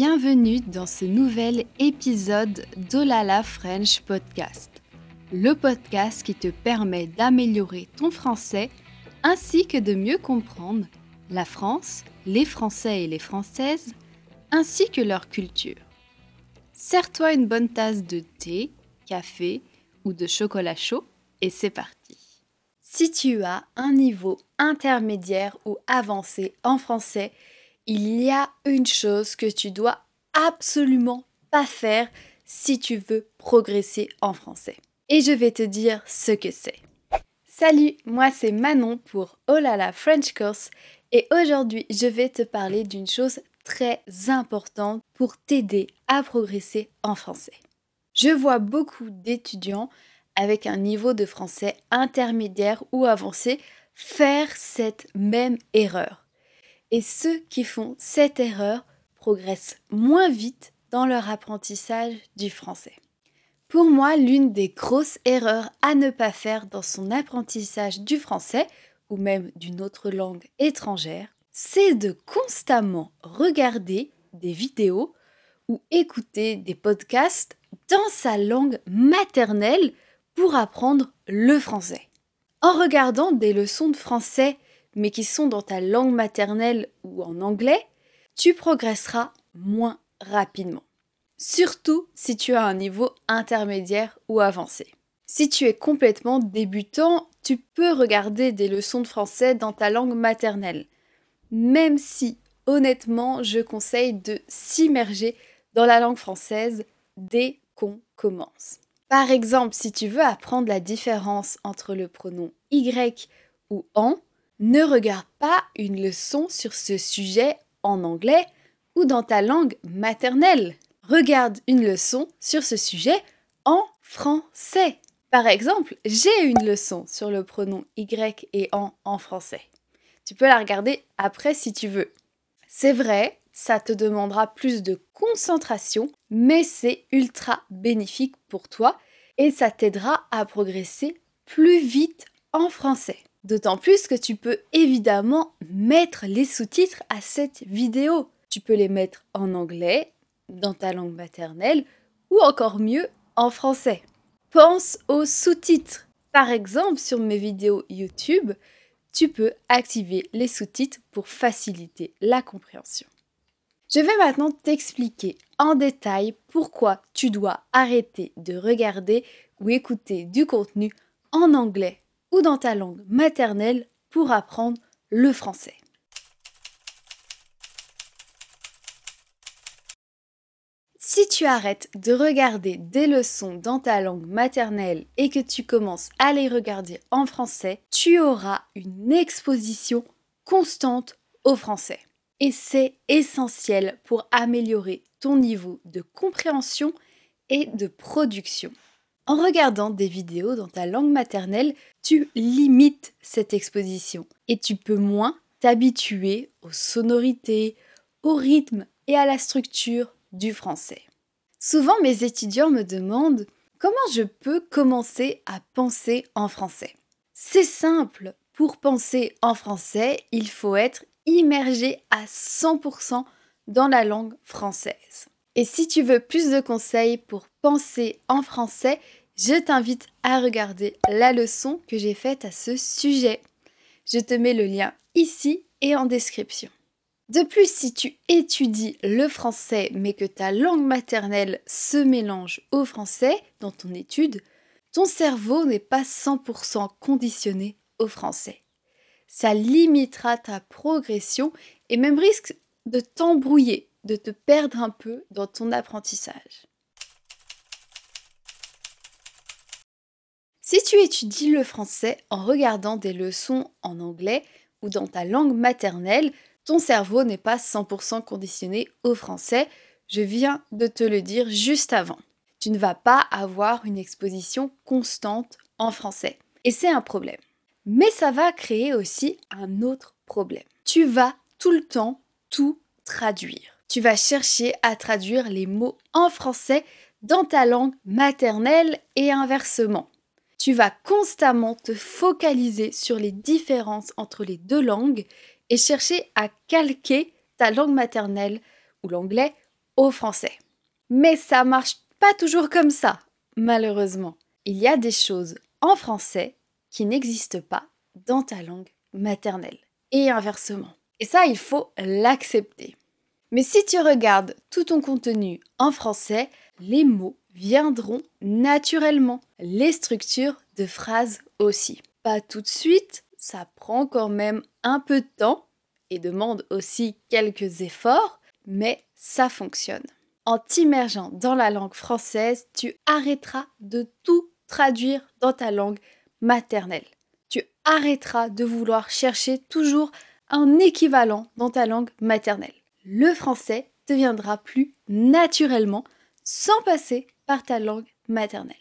Bienvenue dans ce nouvel épisode d'Olala French Podcast, le podcast qui te permet d'améliorer ton français ainsi que de mieux comprendre la France, les Français et les Françaises, ainsi que leur culture. Sers-toi une bonne tasse de thé, café ou de chocolat chaud et c'est parti. Si tu as un niveau intermédiaire ou avancé en français, il y a une chose que tu dois absolument pas faire si tu veux progresser en français. Et je vais te dire ce que c'est. Salut, moi c'est Manon pour Oh French Course et aujourd'hui je vais te parler d'une chose très importante pour t'aider à progresser en français. Je vois beaucoup d'étudiants avec un niveau de français intermédiaire ou avancé faire cette même erreur et ceux qui font cette erreur progressent moins vite dans leur apprentissage du français. Pour moi, l'une des grosses erreurs à ne pas faire dans son apprentissage du français, ou même d'une autre langue étrangère, c'est de constamment regarder des vidéos ou écouter des podcasts dans sa langue maternelle pour apprendre le français. En regardant des leçons de français mais qui sont dans ta langue maternelle ou en anglais, tu progresseras moins rapidement. Surtout si tu as un niveau intermédiaire ou avancé. Si tu es complètement débutant, tu peux regarder des leçons de français dans ta langue maternelle. Même si, honnêtement, je conseille de s'immerger dans la langue française dès qu'on commence. Par exemple, si tu veux apprendre la différence entre le pronom y ou en, ne regarde pas une leçon sur ce sujet en anglais ou dans ta langue maternelle. Regarde une leçon sur ce sujet en français. Par exemple, j'ai une leçon sur le pronom y et en en français. Tu peux la regarder après si tu veux. C'est vrai, ça te demandera plus de concentration, mais c'est ultra bénéfique pour toi et ça t'aidera à progresser plus vite en français. D'autant plus que tu peux évidemment mettre les sous-titres à cette vidéo. Tu peux les mettre en anglais, dans ta langue maternelle, ou encore mieux, en français. Pense aux sous-titres. Par exemple, sur mes vidéos YouTube, tu peux activer les sous-titres pour faciliter la compréhension. Je vais maintenant t'expliquer en détail pourquoi tu dois arrêter de regarder ou écouter du contenu en anglais ou dans ta langue maternelle pour apprendre le français. Si tu arrêtes de regarder des leçons dans ta langue maternelle et que tu commences à les regarder en français, tu auras une exposition constante au français. Et c'est essentiel pour améliorer ton niveau de compréhension et de production. En regardant des vidéos dans ta langue maternelle, tu limites cette exposition et tu peux moins t'habituer aux sonorités, au rythme et à la structure du français. Souvent, mes étudiants me demandent comment je peux commencer à penser en français? C'est simple, pour penser en français, il faut être immergé à 100% dans la langue française. Et si tu veux plus de conseils pour penser en français, je t'invite à regarder la leçon que j'ai faite à ce sujet. Je te mets le lien ici et en description. De plus, si tu étudies le français mais que ta langue maternelle se mélange au français dans ton étude, ton cerveau n'est pas 100% conditionné au français. Ça limitera ta progression et même risque de t'embrouiller, de te perdre un peu dans ton apprentissage. Si tu étudies le français en regardant des leçons en anglais ou dans ta langue maternelle, ton cerveau n'est pas 100% conditionné au français. Je viens de te le dire juste avant. Tu ne vas pas avoir une exposition constante en français. Et c'est un problème. Mais ça va créer aussi un autre problème. Tu vas tout le temps tout traduire. Tu vas chercher à traduire les mots en français dans ta langue maternelle et inversement tu vas constamment te focaliser sur les différences entre les deux langues et chercher à calquer ta langue maternelle ou l'anglais au français. Mais ça marche pas toujours comme ça, malheureusement. Il y a des choses en français qui n'existent pas dans ta langue maternelle. Et inversement. Et ça, il faut l'accepter. Mais si tu regardes tout ton contenu en français, les mots viendront naturellement. Les structures de phrases aussi. Pas tout de suite, ça prend quand même un peu de temps et demande aussi quelques efforts, mais ça fonctionne. En t'immergeant dans la langue française, tu arrêteras de tout traduire dans ta langue maternelle. Tu arrêteras de vouloir chercher toujours un équivalent dans ta langue maternelle. Le français deviendra plus naturellement sans passer par ta langue maternelle.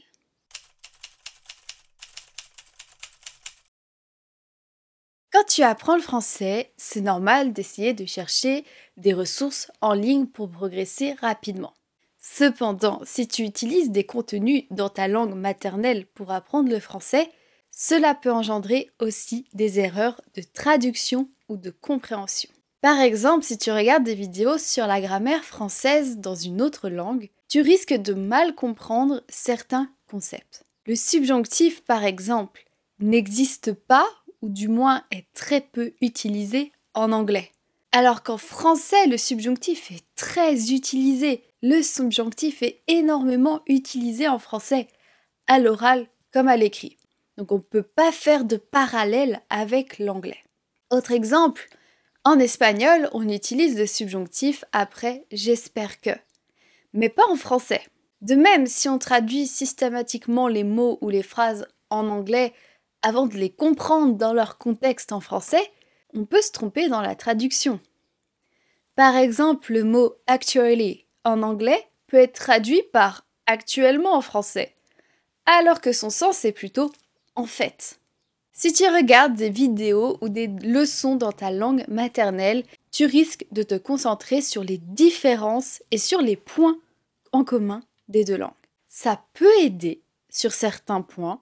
Quand tu apprends le français, c'est normal d'essayer de chercher des ressources en ligne pour progresser rapidement. Cependant, si tu utilises des contenus dans ta langue maternelle pour apprendre le français, cela peut engendrer aussi des erreurs de traduction ou de compréhension. Par exemple, si tu regardes des vidéos sur la grammaire française dans une autre langue, tu risques de mal comprendre certains concepts. Le subjonctif, par exemple, n'existe pas ou du moins est très peu utilisé en anglais. Alors qu'en français, le subjonctif est très utilisé. Le subjonctif est énormément utilisé en français, à l'oral comme à l'écrit. Donc on ne peut pas faire de parallèle avec l'anglais. Autre exemple, en espagnol, on utilise le subjonctif après j'espère que, mais pas en français. De même, si on traduit systématiquement les mots ou les phrases en anglais avant de les comprendre dans leur contexte en français, on peut se tromper dans la traduction. Par exemple, le mot actually en anglais peut être traduit par actuellement en français, alors que son sens est plutôt en fait. Si tu regardes des vidéos ou des leçons dans ta langue maternelle, tu risques de te concentrer sur les différences et sur les points en commun des deux langues. Ça peut aider sur certains points,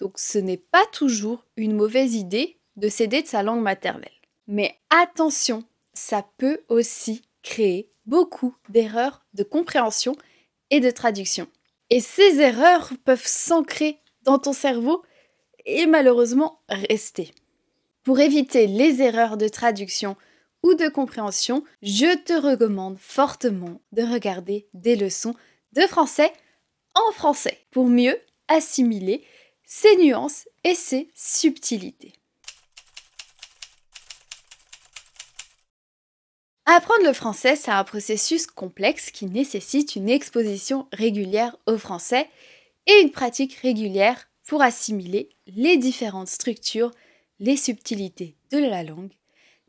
donc ce n'est pas toujours une mauvaise idée de céder de sa langue maternelle. Mais attention, ça peut aussi créer beaucoup d'erreurs de compréhension et de traduction. Et ces erreurs peuvent s'ancrer dans ton cerveau malheureusement rester. Pour éviter les erreurs de traduction ou de compréhension, je te recommande fortement de regarder des leçons de français en français pour mieux assimiler ses nuances et ses subtilités. Apprendre le français, c'est un processus complexe qui nécessite une exposition régulière au français et une pratique régulière pour assimiler les différentes structures, les subtilités de la langue,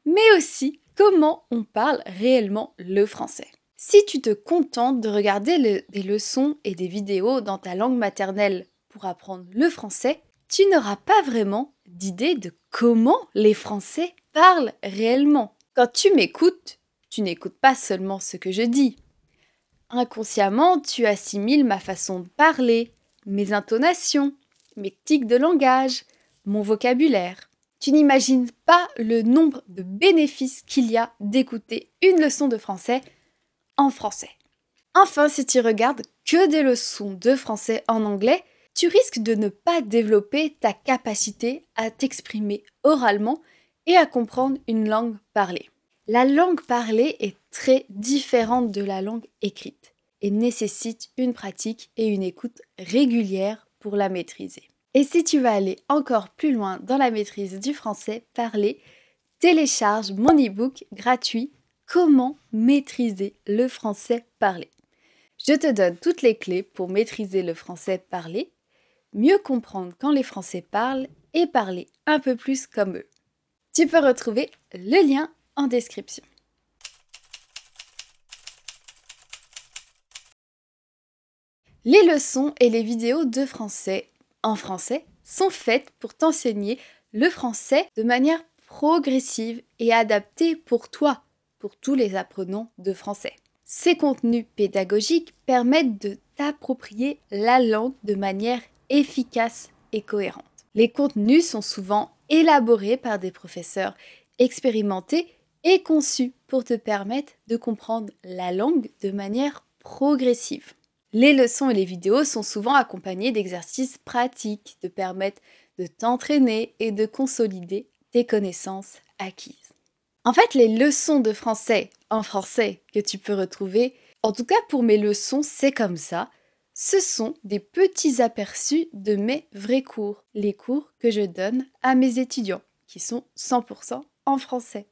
mais aussi comment on parle réellement le français. Si tu te contentes de regarder des leçons et des vidéos dans ta langue maternelle pour apprendre le français, tu n'auras pas vraiment d'idée de comment les Français parlent réellement. Quand tu m'écoutes, tu n'écoutes pas seulement ce que je dis. Inconsciemment, tu assimiles ma façon de parler, mes intonations, mes tics de langage, mon vocabulaire. Tu n'imagines pas le nombre de bénéfices qu'il y a d'écouter une leçon de français en français. Enfin, si tu regardes que des leçons de français en anglais, tu risques de ne pas développer ta capacité à t'exprimer oralement et à comprendre une langue parlée. La langue parlée est très différente de la langue écrite et nécessite une pratique et une écoute régulière la maîtriser. Et si tu veux aller encore plus loin dans la maîtrise du français parlé, télécharge mon e-book gratuit Comment maîtriser le français parlé. Je te donne toutes les clés pour maîtriser le français parlé, mieux comprendre quand les Français parlent et parler un peu plus comme eux. Tu peux retrouver le lien en description. Les leçons et les vidéos de français en français sont faites pour t'enseigner le français de manière progressive et adaptée pour toi, pour tous les apprenants de français. Ces contenus pédagogiques permettent de t'approprier la langue de manière efficace et cohérente. Les contenus sont souvent élaborés par des professeurs expérimentés et conçus pour te permettre de comprendre la langue de manière progressive. Les leçons et les vidéos sont souvent accompagnées d'exercices pratiques te permettent de t'entraîner et de consolider tes connaissances acquises. En fait, les leçons de français en français que tu peux retrouver, en tout cas pour mes leçons, c'est comme ça. Ce sont des petits aperçus de mes vrais cours, les cours que je donne à mes étudiants, qui sont 100% en français.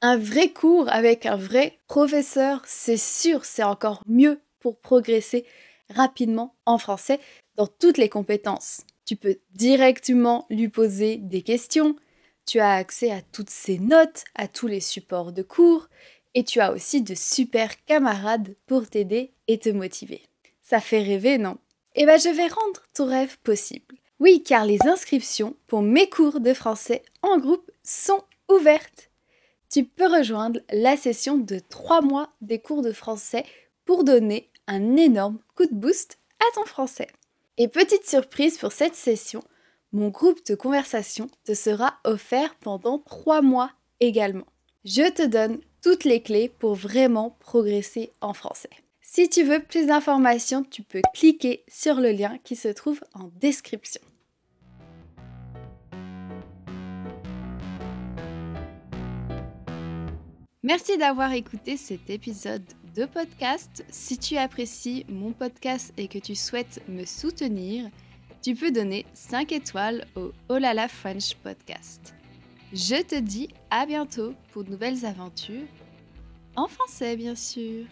Un vrai cours avec un vrai professeur, c'est sûr, c'est encore mieux pour progresser rapidement en français dans toutes les compétences. Tu peux directement lui poser des questions, tu as accès à toutes ses notes, à tous les supports de cours, et tu as aussi de super camarades pour t'aider et te motiver. Ça fait rêver, non? Eh bien, je vais rendre ton rêve possible. Oui, car les inscriptions pour mes cours de français en groupe sont ouvertes. Tu peux rejoindre la session de 3 mois des cours de français pour donner un énorme coup de boost à ton français. Et petite surprise pour cette session, mon groupe de conversation te sera offert pendant 3 mois également. Je te donne toutes les clés pour vraiment progresser en français. Si tu veux plus d'informations, tu peux cliquer sur le lien qui se trouve en description. Merci d'avoir écouté cet épisode de podcast. Si tu apprécies mon podcast et que tu souhaites me soutenir, tu peux donner 5 étoiles au Olala French Podcast. Je te dis à bientôt pour de nouvelles aventures, en français bien sûr.